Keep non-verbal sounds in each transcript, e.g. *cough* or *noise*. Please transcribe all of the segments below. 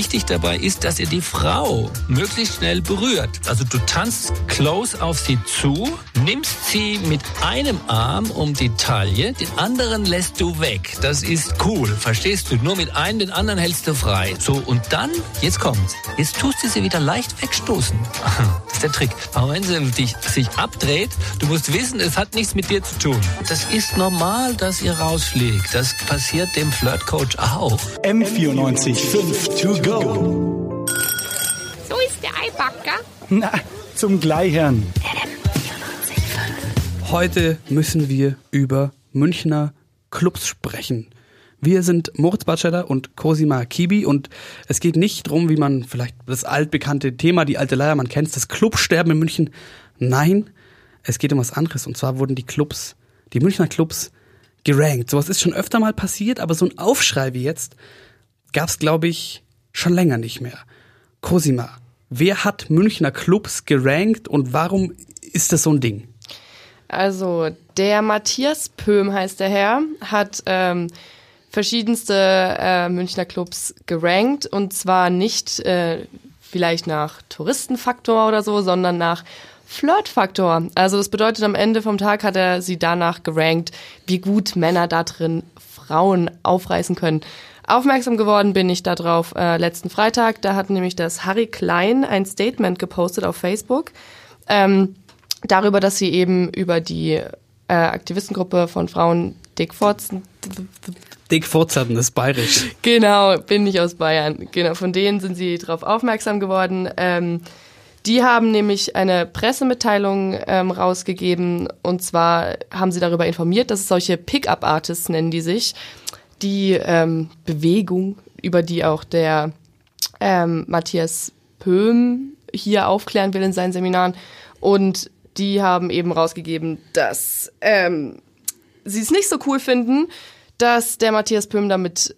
Wichtig dabei ist, dass ihr die Frau möglichst schnell berührt. Also du tanzt close auf sie zu, nimmst sie mit einem Arm um die Taille, den anderen lässt du weg. Das ist cool, verstehst du? Nur mit einem, den anderen hältst du frei. So, und dann, jetzt kommt's. Jetzt tust du sie wieder leicht wegstoßen. *laughs* Das ist der Trick. Aber wenn sie dich, sich abdreht, du musst wissen, es hat nichts mit dir zu tun. Das ist normal, dass ihr rausfliegt. Das passiert dem Flirtcoach auch. M94 5 to go. So ist der Eibacker. Na, zum Gleichern. Heute müssen wir über Münchner Clubs sprechen. Wir sind Moritz Batscheller und Cosima Kibi und es geht nicht drum, wie man vielleicht das altbekannte Thema, die alte Leier, man kennt das Clubsterben in München. Nein, es geht um was anderes und zwar wurden die Clubs, die Münchner Clubs gerankt. Sowas ist schon öfter mal passiert, aber so ein Aufschrei wie jetzt gab's glaube ich schon länger nicht mehr. Cosima, wer hat Münchner Clubs gerankt und warum ist das so ein Ding? Also der Matthias Pöhm heißt der Herr, hat ähm, verschiedenste äh, Münchner Clubs gerankt und zwar nicht äh, vielleicht nach Touristenfaktor oder so, sondern nach Flirtfaktor. Also das bedeutet, am Ende vom Tag hat er sie danach gerankt, wie gut Männer da drin Frauen aufreißen können. Aufmerksam geworden bin ich darauf äh, letzten Freitag. Da hat nämlich das Harry Klein ein Statement gepostet auf Facebook. Ähm, darüber, dass sie eben über die äh, Aktivistengruppe von Frauen Dick Forzen. Dick Forzen, ist bayerisch. Genau, bin ich aus Bayern. Genau, von denen sind sie darauf aufmerksam geworden. Ähm, die haben nämlich eine Pressemitteilung ähm, rausgegeben und zwar haben sie darüber informiert, dass es solche Pickup-Artists nennen die sich, die ähm, Bewegung, über die auch der ähm, Matthias Pöhm hier aufklären will in seinen Seminaren. Und die haben eben rausgegeben, dass ähm, sie es nicht so cool finden, dass der Matthias Pöhm damit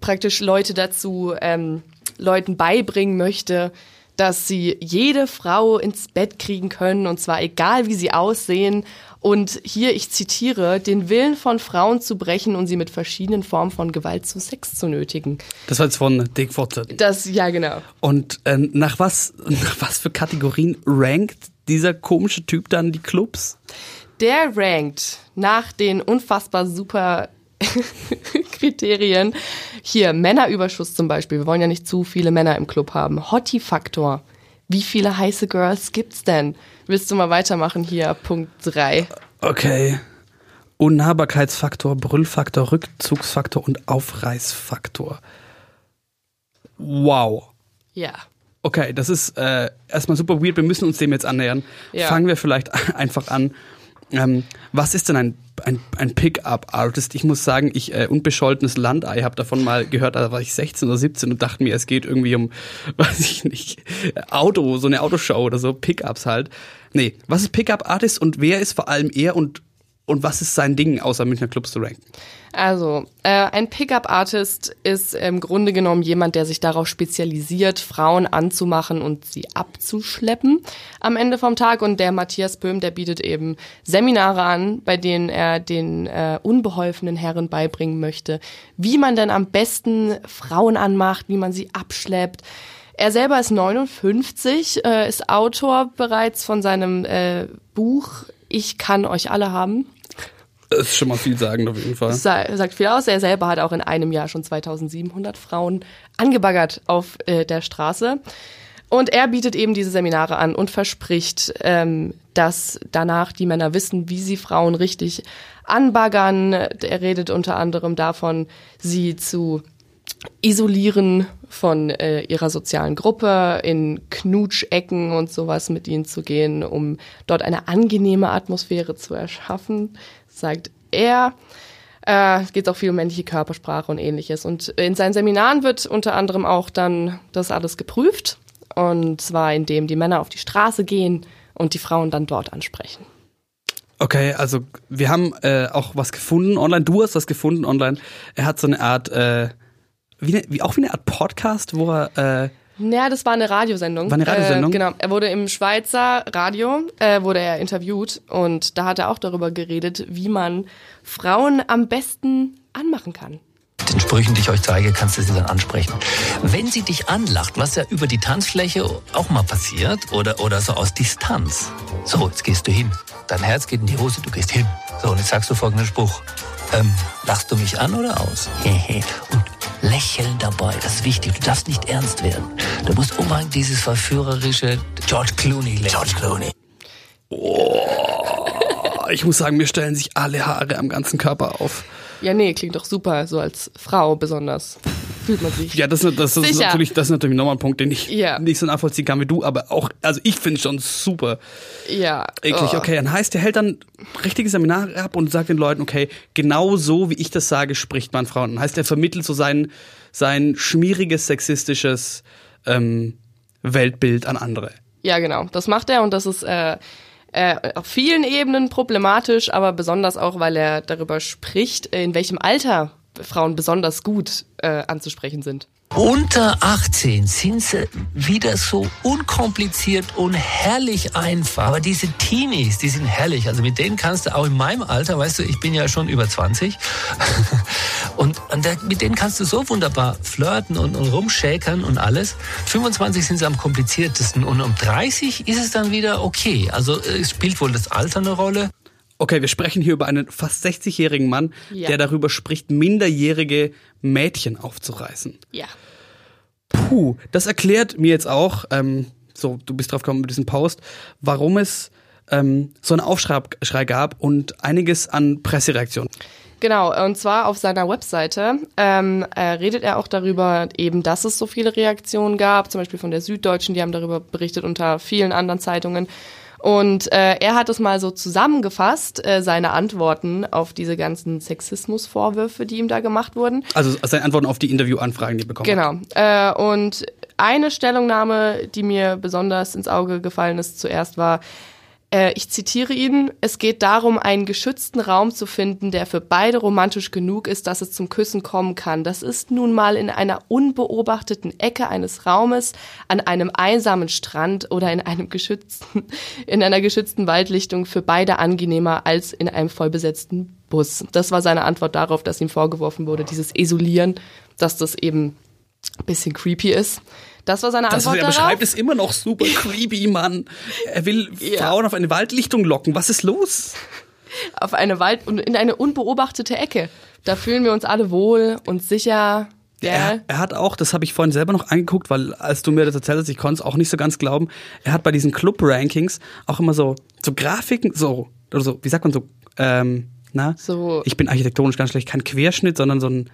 praktisch Leute dazu ähm, Leuten beibringen möchte, dass sie jede Frau ins Bett kriegen können und zwar egal wie sie aussehen und hier ich zitiere den Willen von Frauen zu brechen und sie mit verschiedenen Formen von Gewalt zu Sex zu nötigen. Das war jetzt von Dick Forzen. Das ja genau. Und äh, nach was *laughs* nach was für Kategorien rankt dieser komische Typ dann die Clubs? Der rankt nach den unfassbar super Kriterien. Hier, Männerüberschuss zum Beispiel. Wir wollen ja nicht zu viele Männer im Club haben. Hottie-Faktor. Wie viele heiße Girls gibt's denn? Willst du mal weitermachen hier? Punkt 3. Okay. Unnahbarkeitsfaktor, Brüllfaktor, Rückzugsfaktor und Aufreißfaktor. Wow. Ja. Okay, das ist äh, erstmal super weird. Wir müssen uns dem jetzt annähern. Ja. Fangen wir vielleicht *laughs* einfach an. Ähm, was ist denn ein, ein, ein Pickup-Artist? Ich muss sagen, ich äh, unbescholtenes Landei habe davon mal gehört, da war ich 16 oder 17 und dachte mir, es geht irgendwie um, *laughs* weiß ich nicht, Auto, so eine Autoshow oder so, Pickups halt. Nee, was ist Pickup-Artist und wer ist vor allem er und, und was ist sein Ding, außer Münchner Clubs zu ranken? Also, äh, ein Pickup-Artist ist im Grunde genommen jemand, der sich darauf spezialisiert, Frauen anzumachen und sie abzuschleppen am Ende vom Tag. Und der Matthias Böhm, der bietet eben Seminare an, bei denen er den äh, unbeholfenen Herren beibringen möchte, wie man denn am besten Frauen anmacht, wie man sie abschleppt. Er selber ist 59, äh, ist Autor bereits von seinem äh, Buch Ich kann euch alle haben. Das ist schon mal viel sagen auf jeden Fall. Das sa- sagt viel aus. Er selber hat auch in einem Jahr schon 2700 Frauen angebaggert auf äh, der Straße. Und er bietet eben diese Seminare an und verspricht, ähm, dass danach die Männer wissen, wie sie Frauen richtig anbaggern. Er redet unter anderem davon, sie zu isolieren von äh, ihrer sozialen Gruppe, in Knutschecken und sowas mit ihnen zu gehen, um dort eine angenehme Atmosphäre zu erschaffen, sagt er. Äh, es geht auch viel um männliche Körpersprache und ähnliches. Und in seinen Seminaren wird unter anderem auch dann das alles geprüft. Und zwar indem die Männer auf die Straße gehen und die Frauen dann dort ansprechen. Okay, also wir haben äh, auch was gefunden online. Du hast was gefunden online. Er hat so eine Art, äh, wie, eine, wie auch wie eine Art Podcast, wo er äh, Ja, das war eine Radiosendung. War eine Radiosendung? Äh, genau. Er wurde im Schweizer Radio, äh, wurde er interviewt und da hat er auch darüber geredet, wie man Frauen am besten anmachen kann. mit den Sprüchen, die ich euch zeige, kannst du sie dann ansprechen. Wenn sie dich anlacht, was ja über die Tanzfläche auch mal passiert oder, oder so aus Distanz. So, jetzt gehst du hin. Dein Herz geht in die Hose, du gehst hin. So, und jetzt sagst du folgenden Spruch. Ähm, lachst du mich an oder aus? *laughs* und lächeln dabei, das ist wichtig. Du darfst nicht ernst werden. Du musst unbedingt dieses verführerische George Clooney lächeln. George Clooney. Ich muss sagen, mir stellen sich alle Haare am ganzen Körper auf. Ja, nee, klingt doch super, so als Frau besonders. Fühlt man sich. Ja, das, das, ist natürlich, das ist natürlich nochmal ein Punkt, den ich Ja. nicht so nachvollziehen kann wie du, aber auch, also ich finde schon super Ja. eklig. oh. Okay, dann heißt, der hält dann richtige Seminare ab und sagt den Leuten, okay, genau so wie ich das sage, spricht man Frauen. Dann heißt, er vermittelt so sein, sein schmieriges, sexistisches ähm, Weltbild an andere. Ja, genau. Das macht er und das ist äh, äh, auf vielen Ebenen problematisch, aber besonders auch, weil er darüber spricht, in welchem Alter Frauen besonders gut äh, anzusprechen sind. Unter 18 sind sie wieder so unkompliziert und herrlich einfach. Aber diese Teenies, die sind herrlich. Also mit denen kannst du auch in meinem Alter, weißt du, ich bin ja schon über 20. *laughs* und mit denen kannst du so wunderbar flirten und, und rumschäkern und alles. 25 sind sie am kompliziertesten und um 30 ist es dann wieder okay. Also äh, es spielt wohl das Alter eine Rolle. Okay, wir sprechen hier über einen fast 60-jährigen Mann, Ja. der darüber spricht, minderjährige Mädchen aufzureißen. Ja. Puh, das erklärt mir jetzt auch, ähm, so, du bist drauf gekommen mit diesem Post, warum es ähm, so einen Aufschrei Schrei gab und einiges an Pressereaktionen. Genau, und zwar auf seiner Webseite ähm, äh, redet er auch darüber, eben, dass es so viele Reaktionen gab, zum Beispiel von der Süddeutschen, die haben darüber berichtet, unter vielen anderen Zeitungen. Und äh, er hat es mal so zusammengefasst, äh, seine Antworten auf diese ganzen Sexismusvorwürfe, die ihm da gemacht wurden. Also seine Antworten auf die Interviewanfragen, die er bekommen hat. Genau. Äh, und eine Stellungnahme, die mir besonders ins Auge gefallen ist, zuerst war, äh, ich zitiere ihn, es geht darum, einen geschützten Raum zu finden, der für beide romantisch genug ist, dass es zum Küssen kommen kann. Das ist nun mal in einer unbeobachteten Ecke eines Raumes, an einem einsamen Strand oder in einem geschützten, *laughs* in einer geschützten Waldlichtung für beide angenehmer als in einem vollbesetzten Bus. Das war seine Antwort darauf, dass ihm vorgeworfen wurde, dieses Isolieren, dass das eben ein bisschen creepy ist. Das war seine Das, was Antwort er darauf. beschreibt, ist immer noch super *laughs* creepy, Mann. Er will Ja. Frauen auf eine Waldlichtung locken. Was ist los? auf eine Wald und in eine unbeobachtete Ecke. Da fühlen wir uns alle wohl und sicher. Ja, Er, er hat auch, das habe ich vorhin selber noch angeguckt, weil als du mir das erzählt hast, ich konnte es auch nicht so ganz glauben. Er hat bei diesen Club-Rankings auch immer so, so Grafiken, so, oder so, wie sagt man so, ähm, na? So- Ich bin architektonisch ganz schlecht, kein Querschnitt, sondern so ein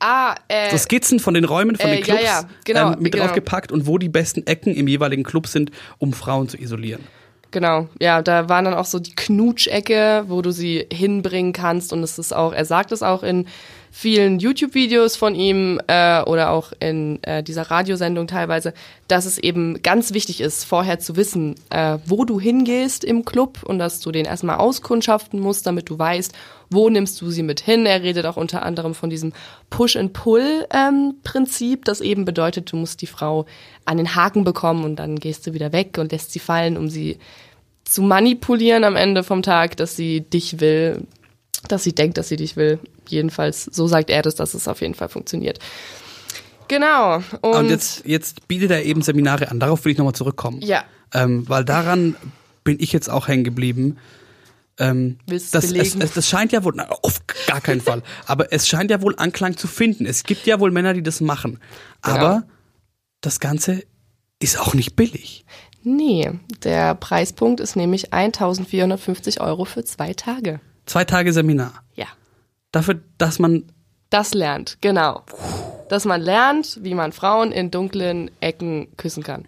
ah, äh, so Skizzen von den Räumen, von äh, den Clubs ja, ja, genau, ähm, mit genau. draufgepackt und wo die besten Ecken im jeweiligen Club sind, um Frauen zu isolieren. genau. Ja, da waren dann auch so die Knutschecke, wo du sie hinbringen kannst. Und es ist auch, er sagt es auch in vielen YouTube-Videos von ihm äh, oder auch in äh, dieser Radiosendung teilweise, dass es eben ganz wichtig ist, vorher zu wissen, äh, wo du hingehst im Club und dass du den erstmal auskundschaften musst, damit du weißt, wo nimmst du sie mit hin. Er redet auch unter anderem von diesem Push-and-Pull-Prinzip, das eben bedeutet, du musst die Frau an den Haken bekommen und dann gehst du wieder weg und lässt sie fallen, um sie zu manipulieren am Ende vom Tag, dass sie dich will, dass sie denkt, dass sie dich will. Jedenfalls, so sagt er das, dass es auf jeden Fall funktioniert. Genau. Und, Und, jetzt, jetzt bietet er eben Seminare an. Darauf will ich nochmal zurückkommen. Ja. Ähm, weil daran bin ich jetzt auch hängen geblieben. Ähm, das, es, es, das scheint ja wohl, na, auf gar keinen Fall, *laughs* aber es scheint ja wohl Anklang zu finden. Es gibt ja wohl Männer, die das machen. Aber das Ganze ist auch nicht billig. nee, der Preispunkt ist nämlich 1450 Euro für zwei Tage. Zwei Tage Seminar. Ja. Dafür, dass man, Das lernt, genau. Dass man lernt, wie man Frauen in dunklen Ecken küssen kann.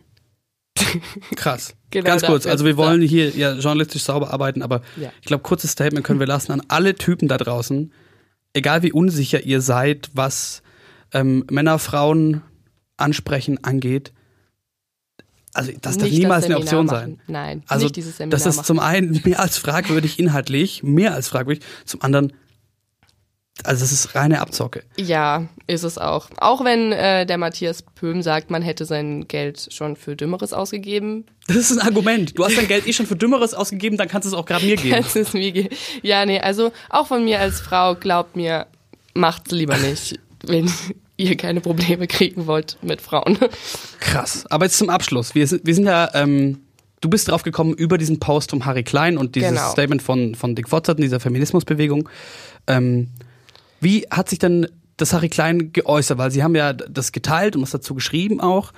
*laughs* krass. Genau Ganz kurz, also wir wollen hier ja journalistisch sauber arbeiten, aber Ja. ich glaube, kurzes Statement können wir lassen an alle Typen da draußen, egal wie unsicher ihr seid, was ähm, Männer, Frauen ansprechen angeht. Also das darf Nicht niemals das eine Option Seminar sein. machen. Nein, Also nicht dieses Seminar das ist machen. zum einen mehr als fragwürdig inhaltlich, mehr als fragwürdig, zum anderen, also es ist reine Abzocke. Ja, ist es auch. Auch wenn äh, der Matthias Pöhm sagt, man hätte sein Geld schon für Dümmeres ausgegeben. Das ist ein Argument. Du hast dein Geld eh schon für Dümmeres ausgegeben, dann kannst du es auch gerade mir geben. Das ist mir ge ja, nee, also auch von mir als Frau, glaubt mir, macht's lieber nicht, wenn ihr keine Probleme kriegen wollt mit Frauen. Krass. Aber jetzt zum Abschluss. Wir sind, wir sind ja, ähm, du bist drauf gekommen über diesen Post von Harry Klein und dieses Genau. Statement von, von Dick Fotzert in dieser Feminismusbewegung. Ähm, wie hat sich denn das Harry Klein geäußert? Weil sie haben ja das geteilt und was dazu geschrieben auch.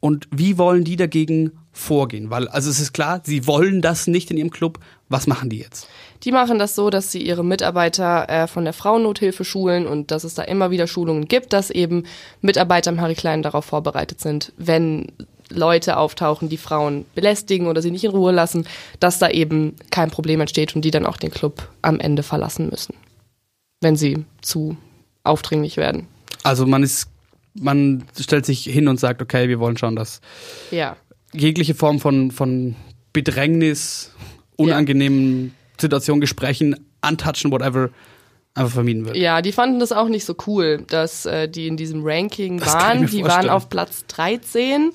Und wie wollen die dagegen vorgehen? Weil, also es ist klar, sie wollen das nicht in ihrem Club. Was machen die jetzt? Die machen das so, dass sie ihre Mitarbeiter äh, von der Frauennothilfe schulen und dass es da immer wieder Schulungen gibt, dass eben Mitarbeiter im Harry Klein darauf vorbereitet sind, wenn Leute auftauchen, die Frauen belästigen oder sie nicht in Ruhe lassen, dass da eben kein Problem entsteht und die dann auch den Club am Ende verlassen müssen, wenn sie zu aufdringlich werden. Also man ist, man stellt sich hin und sagt, okay, wir wollen schauen, dass Ja. Jegliche Form von, von Bedrängnis, unangenehmen Situationen, Gesprächen, Untouchen, whatever, einfach vermieden wird. Ja, die fanden das auch nicht so cool, dass äh, die in diesem Ranking Das waren. Die waren auf Platz 13.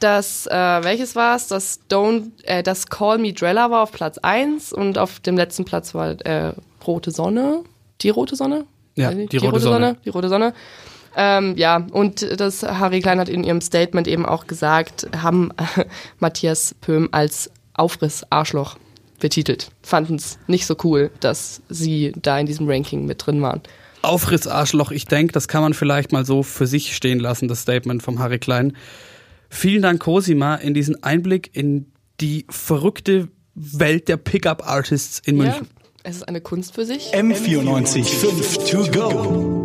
Das, äh, welches war es? Das Don't, äh, das Call Me Drella war auf Platz 1 und auf dem letzten Platz war äh, Rote Sonne. Die Rote Sonne? Ja, nicht, die Rote Sonne. Die Rote Sonne. Ähm, ja, und das Harry Klein hat in ihrem Statement eben auch gesagt, haben äh, *laughs* Matthias Pöhm als Aufriss-Arschloch betitelt. Fanden es nicht so cool, dass sie da in diesem Ranking mit drin waren. Aufriss Arschloch, ich denke, das kann man vielleicht mal so für sich stehen lassen, das Statement vom Harry Klein. Vielen Dank, Cosima, in diesen Einblick in die verrückte Welt der Pickup-Artists in Ja, München. es ist eine Kunst für sich. M94 5 to go.